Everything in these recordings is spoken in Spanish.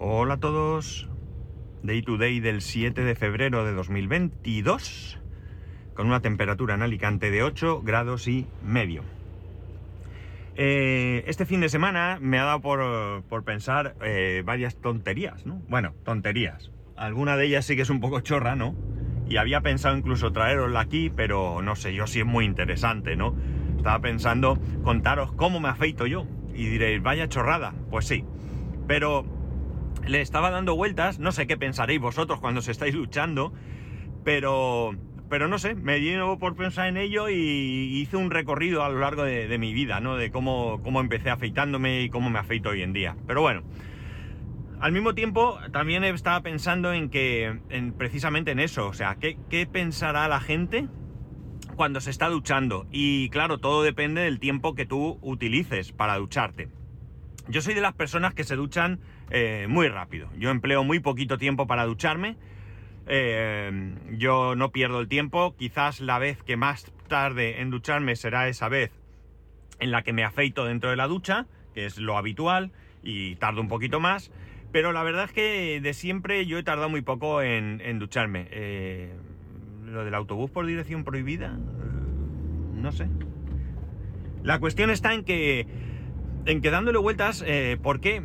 Hola a todos. Day to day del 7 de febrero de 2022. Con una temperatura en Alicante de 8 grados y medio. Eh, este fin de semana me ha dado por, pensar eh, varias tonterías, ¿no? Bueno, tonterías. Alguna de ellas sí que es un poco chorra, ¿no? Y había pensado incluso traerosla aquí, pero no sé, yo sí es muy interesante, ¿no? Estaba pensando contaros cómo me afeito yo. Y diréis, vaya chorrada. Pues sí. Pero le estaba dando vueltas, no sé qué pensaréis vosotros cuando os estáis luchando, pero, pero no sé, me lleno por pensar en ello y hice un recorrido a lo largo de, mi vida, ¿no? De cómo, cómo empecé afeitándome y cómo me afeito hoy en día. Pero bueno, al mismo tiempo también estaba pensando en que, en, precisamente en eso, o sea, ¿qué, ¿qué pensará la gente? cuando se está duchando. Y claro, todo depende del tiempo que tú utilices para ducharte. Yo soy de las personas que se duchan eh, muy rápido. Yo empleo muy poquito tiempo para ducharme. Eh, yo no pierdo el tiempo. Quizás la vez que más tarde en ducharme será esa vez en la que me afeito dentro de la ducha, que es lo habitual, y tardo un poquito más. Pero la verdad es que de siempre yo he tardado muy poco en, ducharme. Eh, lo del autobús por dirección prohibida, no sé. La cuestión está en que en que dándole vueltas, ¿por qué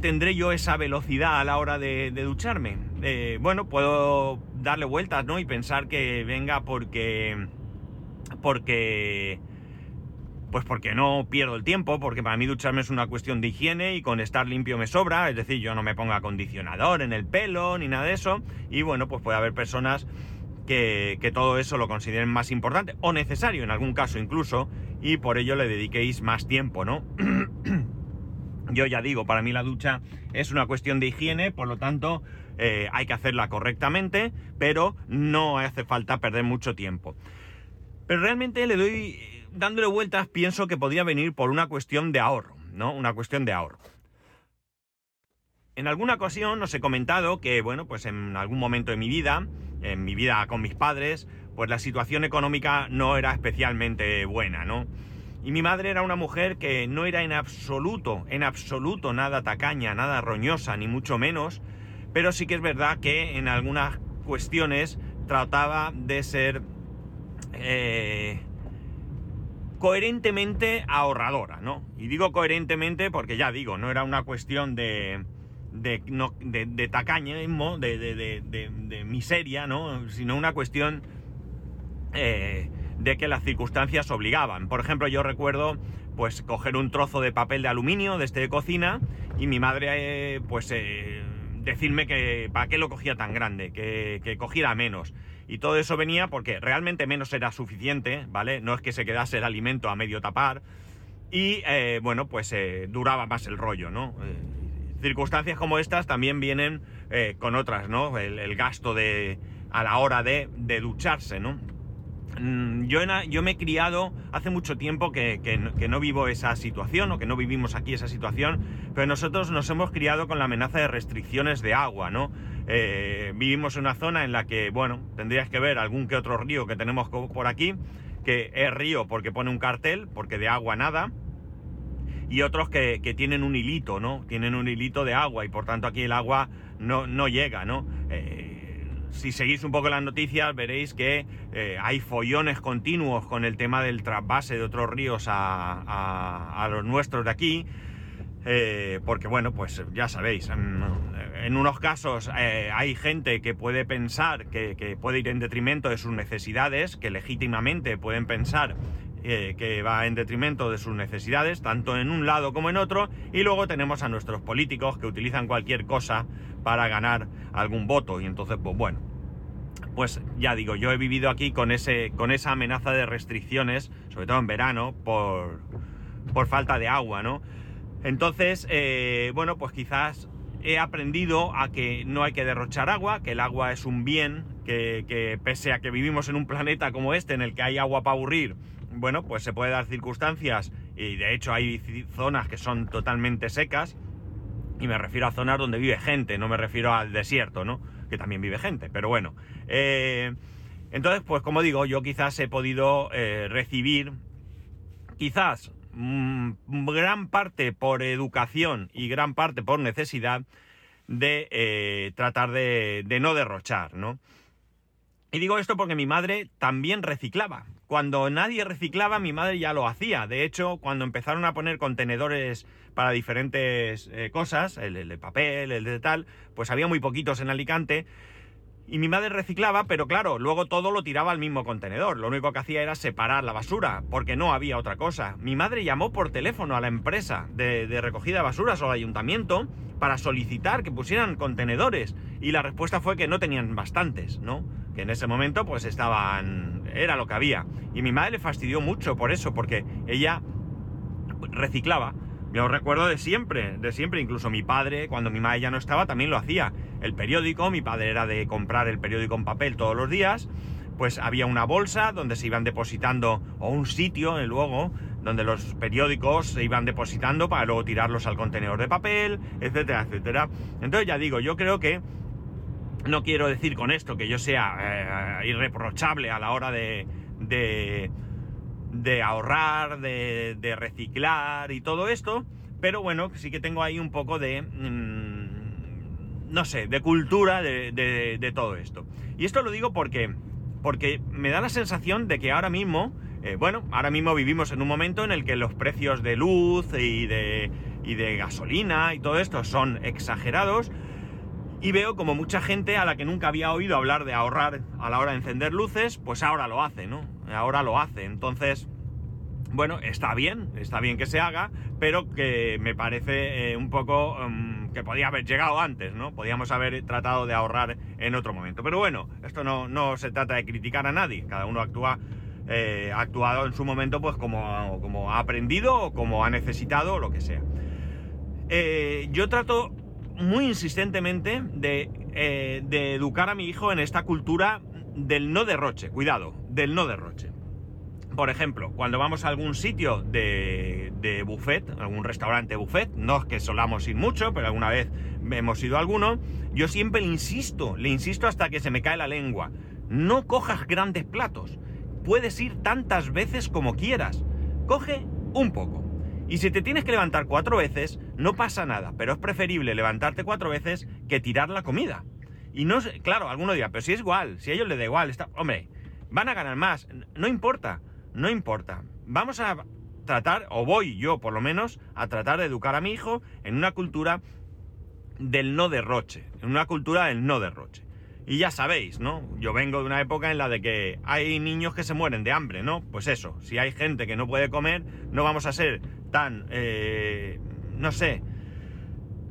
tendré yo esa velocidad a la hora de, ducharme? Eh, bueno, puedo darle vueltas, ¿no? Y pensar que venga porque... porque... Pues porque no pierdo el tiempo, porque para mí ducharme es una cuestión de higiene y con estar limpio me sobra, es decir, yo no me pongo acondicionador en el pelo ni nada de eso, y bueno, pues puede haber personas que, que, todo eso lo consideren más importante o necesario en algún caso incluso y por ello le dediquéis más tiempo, ¿no? Yo ya digo, para mí la ducha es una cuestión de higiene, por lo tanto eh, hay que hacerla correctamente, pero no hace falta perder mucho tiempo. Pero realmente le doy, dándole vueltas, pienso que podría venir por una cuestión de ahorro, ¿no? Una cuestión de ahorro. En alguna ocasión os he comentado que, bueno, pues en algún momento de mi vida, en mi vida con mis padres, pues la situación económica no era especialmente buena, ¿no? Y mi madre era una mujer que no era en absoluto, en absoluto nada tacaña, nada roñosa, ni mucho menos, pero sí que es verdad que en algunas cuestiones trataba de ser eh, coherentemente ahorradora, ¿no? Y digo coherentemente porque ya digo, no era una cuestión de, de, no, de, de de, de, miseria, ¿no? Sino una cuestión eh, de que las circunstancias obligaban. Por ejemplo, yo recuerdo pues coger un trozo de papel de aluminio de este de cocina y mi madre eh, pues eh, decirme que para qué lo cogía tan grande, que, que, cogiera menos. Y todo eso venía porque realmente menos era suficiente, ¿vale? No es que se quedase el alimento a medio tapar. Y bueno, pues duraba más el rollo, ¿no? circunstancias como estas también vienen con otras, ¿no? El, gasto de a la hora de, de ducharse, ¿no? Mm, yo, yo, me he criado hace mucho tiempo que, no vivo esa situación o que no vivimos aquí esa situación, pero nosotros nos hemos criado con la amenaza de restricciones de agua, ¿no? Eh, vivimos en una zona en la que, bueno, tendrías que ver algún que otro río que tenemos por aquí, que es río porque pone un cartel, porque de agua nada, y otros que, tienen un hilito, ¿no? Tienen un hilito de agua y por tanto aquí el agua no, llega, ¿no? Eh, si seguís un poco las noticias veréis que eh, hay follones continuos con el tema del trasvase de otros ríos a, los nuestros de aquí. Eh, porque bueno, pues ya sabéis, en, unos casos eh, hay gente que puede pensar que, que, puede ir en detrimento de sus necesidades, que legítimamente pueden pensar que va en detrimento de sus necesidades, tanto en un lado como en otro, y luego tenemos a nuestros políticos que utilizan cualquier cosa para ganar algún voto, y entonces, pues bueno, pues ya digo, yo he vivido aquí con, ese, con esa amenaza de restricciones, sobre todo en verano, por, por falta de agua, ¿no? Entonces, eh, bueno, pues quizás he aprendido a que no hay que derrochar agua, que el agua es un bien, que, que pese a que vivimos en un planeta como este en el que hay agua para aburrir, bueno, pues se puede dar circunstancias y de hecho hay zonas que son totalmente secas y me refiero a zonas donde vive gente, no me refiero al desierto, ¿no? Que también vive gente, pero bueno. Eh, entonces, pues como digo, yo quizás he podido eh, recibir, quizás mm, gran parte por educación y gran parte por necesidad, de eh, tratar de, de no derrochar, ¿no? Y digo esto porque mi madre también reciclaba. Cuando nadie reciclaba, mi madre ya lo hacía. De hecho, cuando empezaron a poner contenedores para diferentes eh, cosas, el, papel, el de tal, pues había muy poquitos en Alicante. Y mi madre reciclaba, pero claro, luego todo lo tiraba al mismo contenedor. Lo único que hacía era separar la basura, porque no había otra cosa. Mi madre llamó por teléfono a la empresa de, de recogida de basuras o al ayuntamiento para solicitar que pusieran contenedores. Y la respuesta fue que no tenían bastantes, ¿no? Que en ese momento pues estaban... era lo que había. Y mi madre le fastidió mucho por eso, porque ella reciclaba. Yo recuerdo de siempre, de siempre, incluso mi padre, cuando mi madre ya no estaba, también lo hacía. El periódico, mi padre era de comprar el periódico en papel todos los días, pues había una bolsa donde se iban depositando, o un sitio eh, luego, donde los periódicos se iban depositando para luego tirarlos al contenedor de papel, etcétera, etcétera. Entonces ya digo, yo creo que no quiero decir con esto que yo sea eh, irreprochable a la hora de, de de ahorrar, de, reciclar y todo esto, pero bueno, sí que tengo ahí un poco de, mm, no sé, de cultura de, todo esto. Y esto lo digo porque, porque me da la sensación de que ahora mismo, eh, bueno, ahora mismo vivimos en un momento en el que los precios de luz y de, y de gasolina y todo esto son exagerados, y veo como mucha gente a la que nunca había oído hablar de ahorrar a la hora de encender luces, pues ahora lo hace, ¿no? Ahora lo hace. Entonces, bueno, está bien, está bien que se haga, pero que me parece eh, un poco mm, que podía haber llegado antes, ¿no? Podíamos haber tratado de ahorrar en otro momento. Pero bueno, esto no, no se trata de criticar a nadie, cada uno actúa, eh, actuado en su momento pues como, como ha aprendido o como ha necesitado o lo que sea. Eh, yo trato muy insistentemente de, de educar a mi hijo en esta cultura del no derroche, cuidado, del no derroche. Por ejemplo, cuando vamos a algún sitio de, de buffet, algún restaurante buffet, no es que solamos ir mucho, pero alguna vez hemos ido a alguno, yo siempre le insisto, le insisto hasta que se me cae la lengua, no cojas grandes platos, puedes ir tantas veces como quieras, coge un poco. Y si te tienes que levantar cuatro veces, no pasa nada, pero es preferible levantarte cuatro veces que tirar la comida. Y no claro, alguno dirá, pero si es igual, si a ellos les da igual, está, hombre, van a ganar más, no importa no importa. Vamos a tratar, o voy yo por lo menos, a tratar de educar a mi hijo en una cultura del no derroche, en una cultura del no derroche. Y ya sabéis, ¿no? Yo vengo de una época en la de que hay niños que se mueren de hambre, ¿no? Pues eso, si hay gente que no puede comer, no vamos a ser tan, eh, no sé,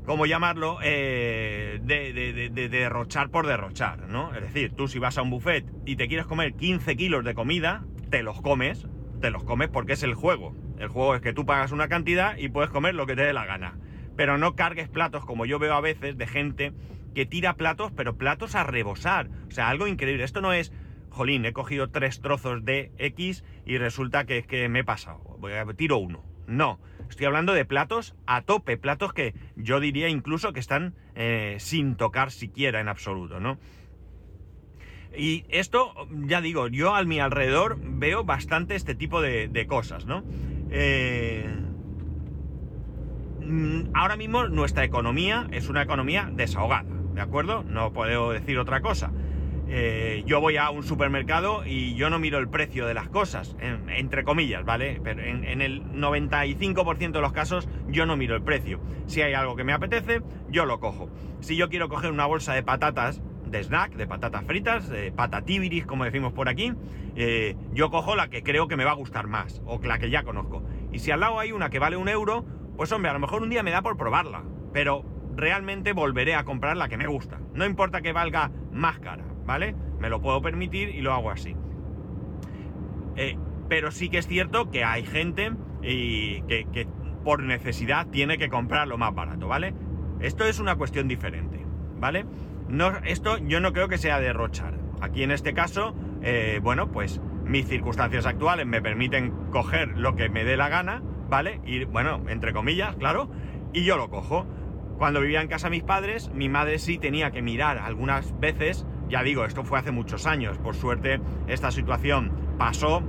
¿cómo llamarlo? Eh, de, de, derrochar por derrochar, ¿no? Es decir, tú si vas a un buffet y te quieres comer 15 kilos de comida, te los comes, te los comes porque es el juego. El juego es que tú pagas una cantidad y puedes comer lo que te dé la gana. Pero no cargues platos como yo veo a veces de gente que tira platos, pero platos a rebosar. O sea, algo increíble. Esto no es, jolín, he cogido tres trozos de X y resulta que es que me he pasado. Tiro uno. No. Estoy hablando de platos a tope, platos que yo diría incluso que están eh, sin tocar siquiera en absoluto, ¿no? Y esto, ya digo, yo a mi alrededor veo bastante este tipo de, cosas, ¿no? Eh, mm, ahora mismo nuestra economía es una economía desahogada, ¿de acuerdo? No puedo decir otra cosa. Eh, yo voy a un supermercado y yo no miro el precio de las cosas, entre comillas, ¿vale? Pero en, el 95% de los casos yo no miro el precio. Si hay algo que me apetece, yo lo cojo. Si yo quiero coger una bolsa de patatas, de snack, de patatas fritas, de patatibiris, como decimos por aquí, eh, yo cojo la que creo que me va a gustar más, o la que ya conozco. Y si al lado hay una que vale un euro, pues hombre, a lo mejor un día me da por probarla, pero realmente volveré a comprar la que me gusta. No importa que valga más cara, ¿vale? Me lo puedo permitir y lo hago así. Eh, pero sí que es cierto que hay gente y que, por necesidad tiene que comprar lo más barato, ¿vale? Esto es una cuestión diferente, ¿vale? No, esto yo no creo que sea derrochar. Aquí en este caso, eh, bueno, pues mis circunstancias actuales me permiten coger lo que me dé la gana, ¿vale? Y bueno, entre comillas, claro, y yo lo cojo. Cuando vivía en casa mis padres, mi madre sí tenía que mirar algunas veces, ya digo, esto fue hace muchos años, por suerte esta situación pasó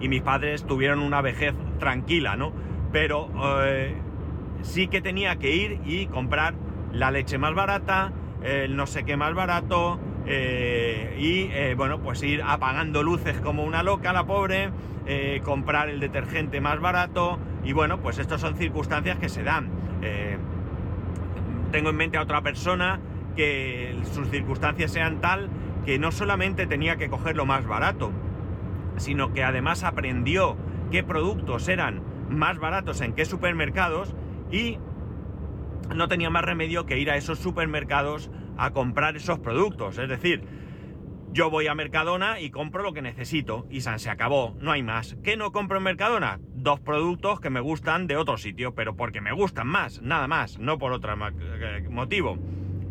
y mis padres tuvieron una vejez tranquila, ¿no? Pero eh, sí que tenía que ir y comprar la leche más barata, el no sé qué más barato, eh, y eh, bueno, pues ir apagando luces como una loca, la pobre, comprar el detergente más barato, y bueno, pues estas son circunstancias que se dan. tengo en mente a otra persona que sus circunstancias sean tal que no solamente tenía que coger lo más barato, sino que además aprendió qué productos eran más baratos en qué supermercados y no tenía más remedio que ir a esos supermercados a comprar esos productos. Es decir, yo voy a Mercadona y compro lo que necesito y se acabó, no hay más. ¿Qué no compro en Mercadona? Dos productos que me gustan de otro sitio, pero porque me gustan más, nada más, no por otro eh, motivo.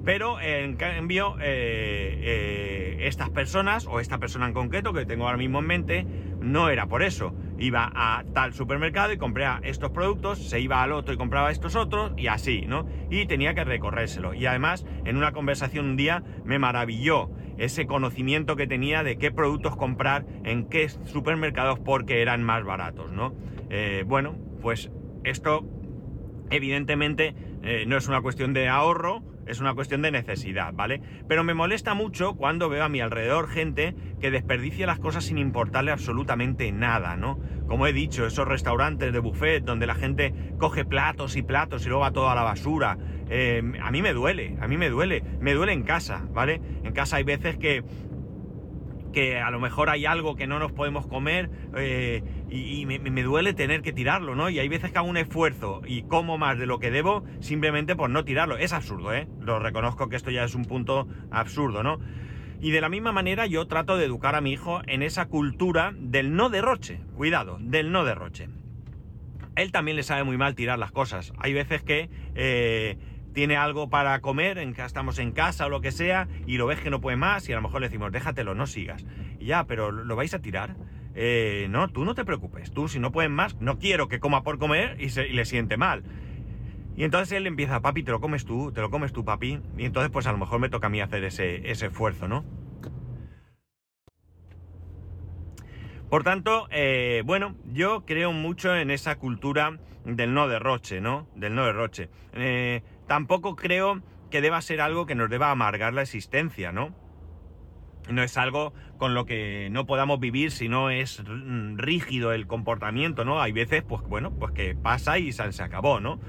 Pero en cambio, eh, eh, estas personas, o esta persona en concreto que tengo ahora mismo en mente, no era por eso. Iba a tal supermercado y compraba estos productos, se iba al otro y compraba estos otros, y así, ¿no? Y tenía que recorrérselo. Y además, en una conversación un día me maravilló ese conocimiento que tenía de qué productos comprar en qué supermercados porque eran más baratos, ¿no? Eh, bueno, pues esto evidentemente no es una cuestión de ahorro, es una cuestión de necesidad, ¿vale? Pero me molesta mucho cuando veo a mi alrededor gente que desperdicia las cosas sin importarle absolutamente nada, ¿no? Como he dicho, esos restaurantes de buffet donde la gente coge platos y platos y luego va todo a la basura. Eh, a mí me duele, a mí me duele, me duele en casa, ¿vale? En casa hay veces que que a lo mejor hay algo que no nos podemos comer eh, y, me, duele tener que tirarlo, ¿no? Y hay veces que hago un esfuerzo y como más de lo que debo simplemente por no tirarlo. Es absurdo, ¿eh? Lo reconozco que esto ya es un punto absurdo, ¿no? Y de la misma manera yo trato de educar a mi hijo en esa cultura del no derroche. Cuidado, del no derroche. Él también le sabe muy mal tirar las cosas. Hay veces que... Eh, tiene algo para comer, en, estamos en casa o lo que sea, y lo ves que no puede más, y a lo mejor le decimos, déjatelo, no sigas. Y ya, pero ¿lo vais a tirar? Eh, no, tú no te preocupes, tú si no pueden más, no quiero que coma por comer y, le siente mal. Y entonces él empieza, papi, te lo comes tú, te lo comes tú, papi. Y entonces pues a lo mejor me toca a mí hacer ese, ese esfuerzo, ¿no? Por tanto, eh, bueno, yo creo mucho en esa cultura del no derroche, ¿no? Del no derroche. Eh, tampoco creo que deba ser algo que nos deba amargar la existencia, ¿no? No es algo con lo que no podamos vivir si no es rígido el comportamiento, ¿no? Hay veces, pues bueno, pues que pasa y se acabó, ¿no?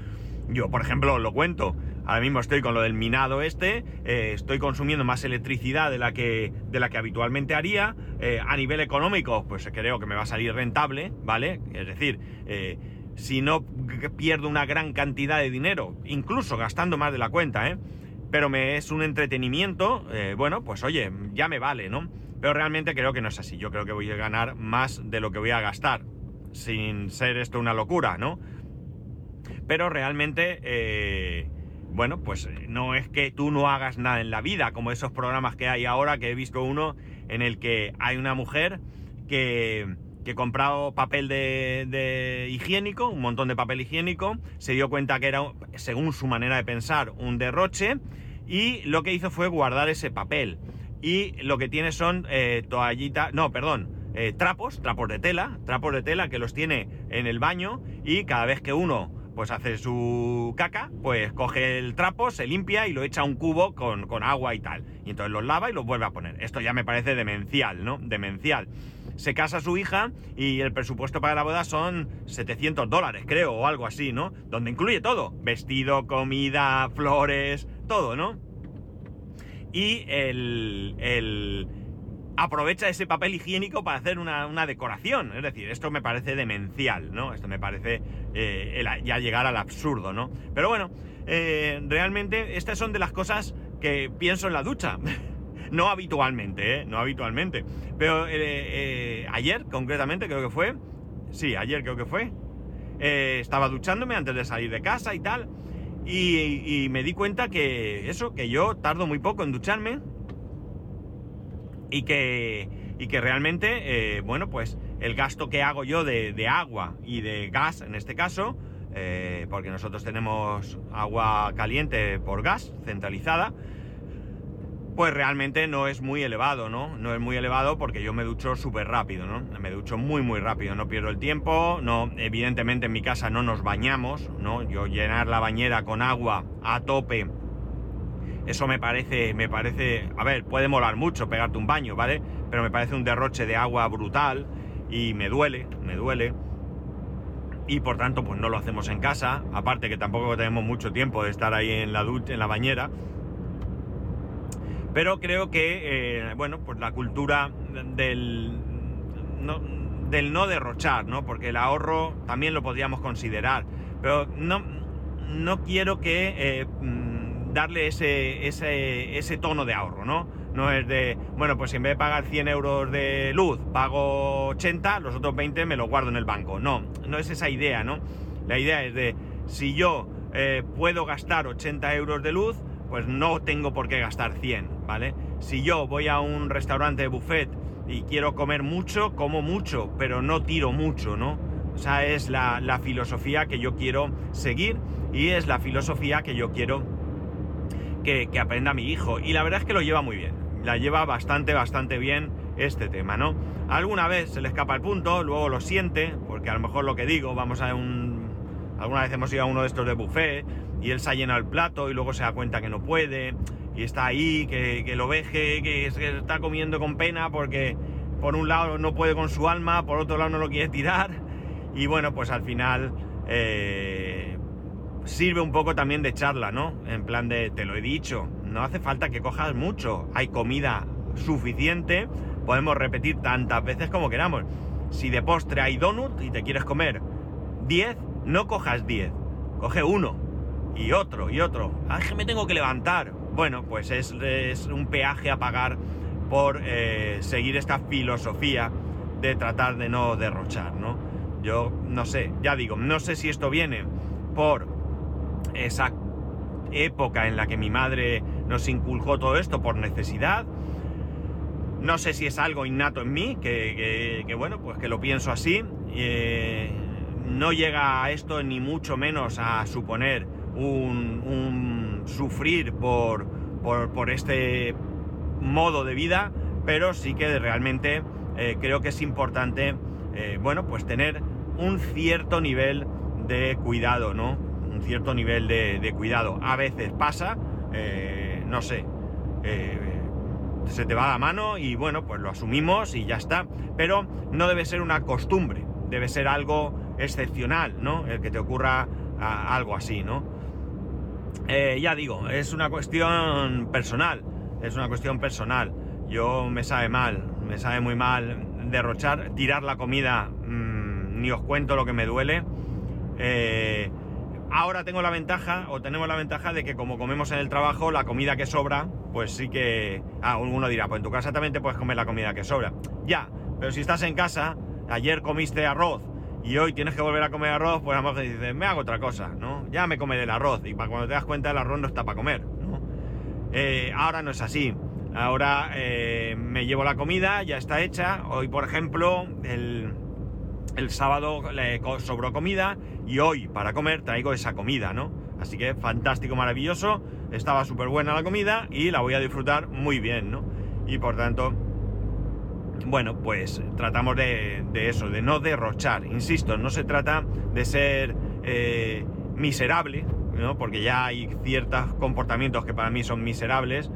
Yo, por ejemplo, lo cuento. Ahora mismo estoy con lo del minado este, eh, estoy consumiendo más electricidad de la que, de la que habitualmente haría. Eh, a nivel económico, pues creo que me va a salir rentable, ¿vale? Es decir, eh, si no pierdo una gran cantidad de dinero, incluso gastando más de la cuenta, ¿eh? Pero me es un entretenimiento, eh, bueno, pues oye, ya me vale, ¿no? Pero realmente creo que no es así. Yo creo que voy a ganar más de lo que voy a gastar, sin ser esto una locura, ¿no? Pero realmente, eh, bueno, pues no es que tú no hagas nada en la vida, como esos programas que hay ahora, que he visto uno en el que hay una mujer que que comprado papel de, higiénico, un montón de papel higiénico, se dio cuenta que era, según su manera de pensar, un derroche, y lo que hizo fue guardar ese papel. Y lo que tiene son eh, toallitas, no, perdón, eh, trapos, trapos de tela, trapos de tela que los tiene en el baño y cada vez que uno pues hace su caca, pues coge el trapo, se limpia y lo echa a un cubo con, con agua y tal. Y entonces los lava y los vuelve a poner. Esto ya me parece demencial, ¿no? Demencial se casa su hija y el presupuesto para la boda son 700 dólares, creo, o algo así, ¿no? Donde incluye todo, vestido, comida, flores, todo, ¿no? Y el, el aprovecha ese papel higiénico para hacer una, decoración. Es decir, esto me parece demencial, ¿no? Esto me parece eh, ya llegar al absurdo, ¿no? Pero bueno, eh, realmente estas son de las cosas que pienso en la ducha. No habitualmente, ¿eh? No habitualmente. Pero eh, ayer, concretamente, creo que fue. Sí, ayer creo que fue. Estaba duchándome antes de salir de casa y tal. Y, me di cuenta que eso, que yo tardo muy poco en ducharme. Y que, y que realmente, bueno, pues el gasto que hago yo de, de agua y de gas, en este caso, porque nosotros tenemos agua caliente por gas centralizada, pues realmente no es muy elevado, ¿no? No es muy elevado porque yo me ducho súper rápido, ¿no? Me ducho muy, muy rápido, no pierdo el tiempo, no, evidentemente en mi casa no nos bañamos, ¿no? Yo llenar la bañera con agua a tope Eso me parece, me parece, a ver, puede molar mucho pegarte un baño, ¿vale? Pero me parece un derroche de agua brutal y me duele, me duele. Y por tanto, pues no lo hacemos en casa. Aparte que tampoco tenemos mucho tiempo de estar ahí en la, en la bañera. Pero creo que, eh, bueno, pues la cultura del no, del no derrochar, ¿no? Porque el ahorro también lo podríamos considerar. Pero no, no quiero que eh, darle ese, ese, ese tono de ahorro, ¿no? No es de, bueno, pues en vez de pagar 100 euros de luz, pago 80, los otros 20 me los guardo en el banco. No, no es esa idea, ¿no? La idea es de, si yo eh, puedo gastar 80 euros de luz, pues no tengo por qué gastar 100, ¿vale? Si yo voy a un restaurante de buffet y quiero comer mucho, como mucho, pero no tiro mucho, ¿no? Esa es la, la filosofía que yo quiero seguir y es la filosofía que yo quiero que, aprenda mi hijo. Y la verdad es que lo lleva muy bien. La lleva bastante, bastante bien este tema, ¿no? Alguna vez se le escapa el punto, luego lo siente, porque a lo mejor lo que digo, vamos a un... Alguna vez hemos ido a uno de estos de buffet y él se ha llenado el plato y luego se da cuenta que no puede y está ahí, que, que lo veje, que, que está comiendo con pena porque por un lado no puede con su alma, por otro lado no lo quiere tirar y bueno, pues al final eh, sirve un poco también de charla, ¿no? En plan de, te lo he dicho, no hace falta que cojas mucho, hay comida suficiente, podemos repetir tantas veces como queramos. Si de postre hay donut y te quieres comer 10, no cojas 10, coge uno y otro y otro. Ah, que me tengo que levantar. Bueno, pues es, es un peaje a pagar por eh, seguir esta filosofía de tratar de no derrochar, ¿no? Yo no sé, ya digo, no sé si esto viene por esa época en la que mi madre nos inculcó todo esto por necesidad. No sé si es algo innato en mí, que, bueno, pues que lo pienso así. Eh, no llega a esto ni mucho menos a suponer un, sufrir por, por, este modo de vida, pero sí que realmente eh, creo que es importante, eh, bueno, pues tener un cierto nivel de cuidado, ¿no? Cierto nivel de, cuidado. A veces pasa, eh, no sé, se te va la mano y bueno, pues lo asumimos y ya está. Pero no debe ser una costumbre, debe ser algo excepcional, ¿no? El que te ocurra algo así, ¿no? ya digo, es una cuestión personal es una cuestión personal. Yo me sabe mal, me sabe muy mal derrochar, tirar la comida, mmm, ni os cuento lo que me duele. Eh, ahora tengo la ventaja, o tenemos la ventaja de que como comemos en el trabajo, la comida que sobra, pues sí que... Ah, alguno dirá, pues en tu casa también te puedes comer la comida que sobra. Ya, pero si estás en casa, ayer comiste arroz y hoy tienes que volver a comer arroz, pues a lo mejor dices, me hago otra cosa, ¿no? Ya me comeré el arroz y para cuando te das cuenta el arroz no está para comer. Eh, ahora no es así. Ahora eh, me llevo la comida, ya está hecha. Hoy, por ejemplo, el, sábado le sobró comida y hoy para comer traigo esa comida, ¿no? Así que fantástico, maravilloso. Estaba súper buena la comida y la voy a disfrutar muy bien, ¿no? Y por tanto, bueno, pues tratamos de, eso, de no derrochar. Insisto, no se trata de ser eh, miserable, porque ya hay ciertos comportamientos que para mí son miserables,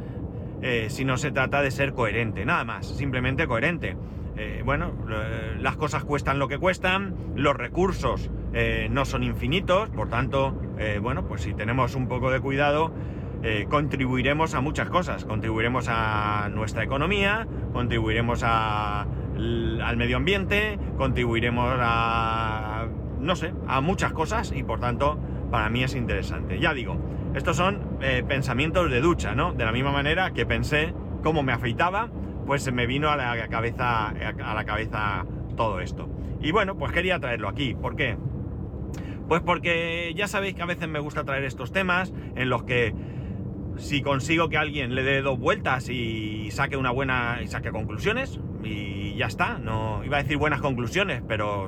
eh, no se trata de ser coherente, nada más, simplemente coherente. Eh, bueno, las cosas cuestan lo que cuestan, los recursos eh, no son infinitos, por tanto, bueno, pues si tenemos un poco de cuidado, contribuiremos a muchas cosas, contribuiremos a nuestra economía, contribuiremos al medio ambiente, contribuiremos a, no sé, a muchas cosas y por tanto para mí es interesante. Ya digo, estos son eh, pensamientos de ducha, ¿no? De la misma manera que pensé cómo me afeitaba, pues me vino a la cabeza, a la cabeza todo esto. Y bueno, pues quería traerlo aquí. ¿Por qué? Pues porque ya sabéis que a veces me gusta traer estos temas en los que si consigo que alguien le dé dos vueltas y saque una buena y saque conclusiones y ya está, no iba a decir buenas conclusiones, pero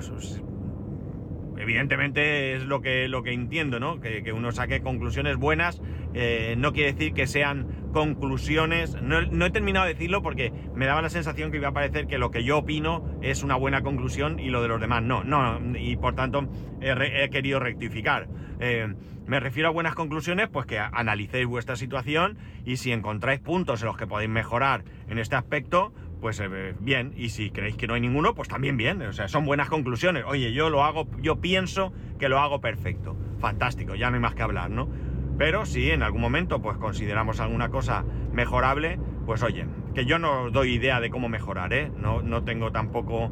evidentemente es lo que, lo que entiendo, ¿no? Que, uno saque conclusiones buenas, eh, no quiere decir que sean conclusiones. No, he terminado de decirlo porque me daba la sensación que iba a parecer que lo que yo opino es una buena conclusión y lo de los demás no. No, y por tanto he, he querido rectificar. Eh, me refiero a buenas conclusiones, pues que analicéis vuestra situación y si encontráis puntos en los que podéis mejorar en este aspecto, pues eh, bien. Y si creéis que no hay ninguno, pues también bien. O sea, son buenas conclusiones. Oye, yo lo hago, yo pienso que lo hago perfecto. Fantástico, ya no hay más que hablar, ¿no? Pero si en algún momento pues consideramos alguna cosa mejorable, pues oye, que yo no doy idea de cómo mejorar, ¿eh? No, no tengo tampoco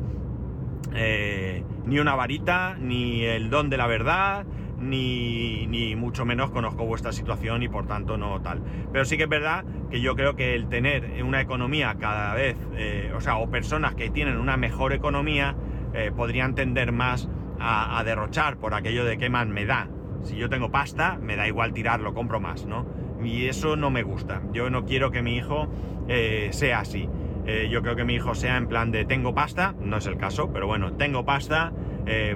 eh, ni una varita, ni el don de la verdad, ni, ni, mucho menos conozco vuestra situación y por tanto no tal. Pero sí que es verdad que yo creo que el tener una economía cada vez, eh, o sea, o personas que tienen una mejor economía, eh, podrían tender más a, a derrochar por aquello de que más me da, si yo tengo pasta, me da igual tirarlo, compro más, ¿no? Y eso no me gusta. Yo no quiero que mi hijo eh, sea así. Eh, yo creo que mi hijo sea en plan de tengo pasta, no es el caso, pero bueno, tengo pasta, eh,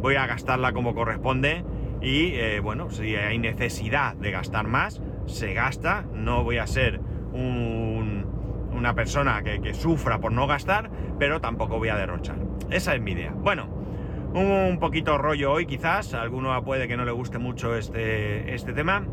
voy a gastarla como corresponde y bueno, si hay necesidad de gastar más, se gasta, no voy a ser un, una persona que, que sufra por no gastar, pero tampoco voy a derrochar. Esa es mi idea. Bueno, un poquito rollo hoy quizás, a alguno puede que no le guste mucho este, este tema.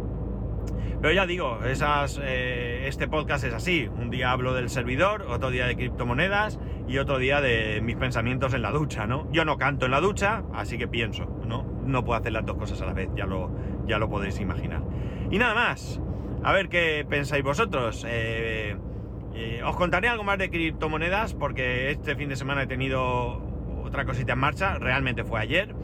Pero ya digo, esas, eh, este podcast es así. Un día hablo del servidor, otro día de criptomonedas y otro día de mis pensamientos en la ducha, ¿no? Yo no canto en la ducha, así que pienso, ¿no? No puedo hacer las dos cosas a la vez, ya lo, ya lo podéis imaginar. Y nada más, a ver qué pensáis vosotros. Eh, eh, os contaré algo más de criptomonedas porque este fin de semana he tenido otra cosita en marcha, realmente fue ayer.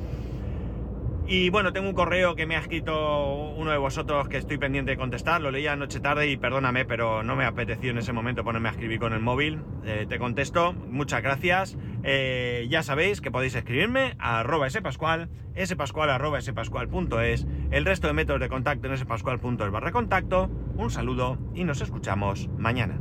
Y bueno, tengo un correo que me ha escrito uno de vosotros que estoy pendiente de contestar, lo leí anoche tarde y perdóname, pero no me apeteció en ese momento ponerme a escribir con el móvil. Eh, te contesto, muchas gracias. Eh, ya sabéis que podéis escribirme a arroba spascual, spascual arroba spascual.es, el resto de métodos de contacto en spascual.es barra contacto. Un saludo y nos escuchamos mañana.